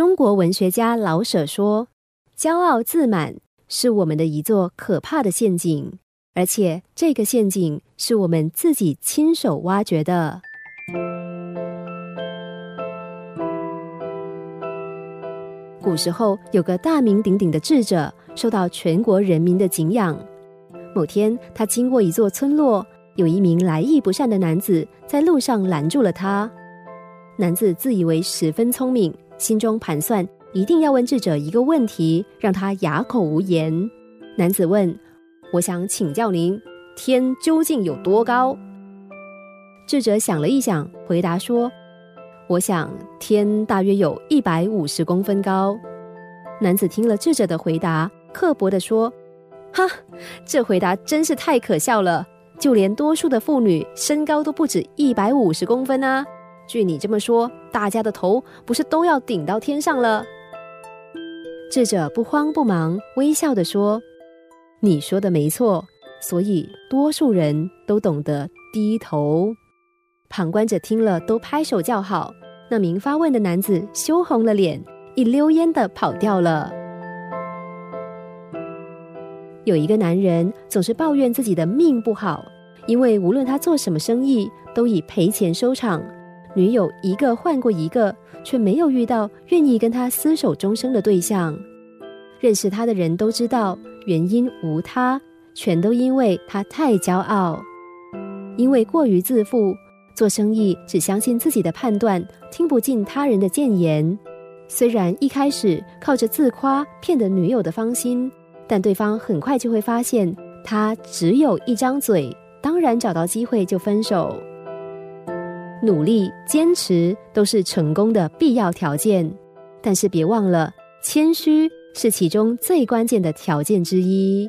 中国文学家老舍说：“骄傲自满是我们的一座可怕的陷阱，而且这个陷阱是我们自己亲手挖掘的。”古时候有个大名鼎鼎的智者，受到全国人民的敬仰。某天，他经过一座村落，有一名来意不善的男子在路上拦住了他。男子自以为十分聪明。心中盘算，一定要问智者一个问题，让他哑口无言。男子问：“我想请教您，天究竟有多高？”智者想了一想，回答说：“我想天大约有一百五十公分高。”男子听了智者的回答，刻薄地说：“哈，这回答真是太可笑了！就连多数的妇女身高都不止一百五十公分啊！”据你这么说，大家的头不是都要顶到天上了？智者不慌不忙，微笑的说：“你说的没错，所以多数人都懂得低头。”旁观者听了都拍手叫好。那名发问的男子羞红了脸，一溜烟的跑掉了。有一个男人总是抱怨自己的命不好，因为无论他做什么生意，都以赔钱收场。女友一个换过一个，却没有遇到愿意跟他厮守终生的对象。认识他的人都知道，原因无他，全都因为他太骄傲，因为过于自负，做生意只相信自己的判断，听不进他人的谏言。虽然一开始靠着自夸骗得女友的芳心，但对方很快就会发现他只有一张嘴，当然找到机会就分手。努力、坚持都是成功的必要条件，但是别忘了，谦虚是其中最关键的条件之一。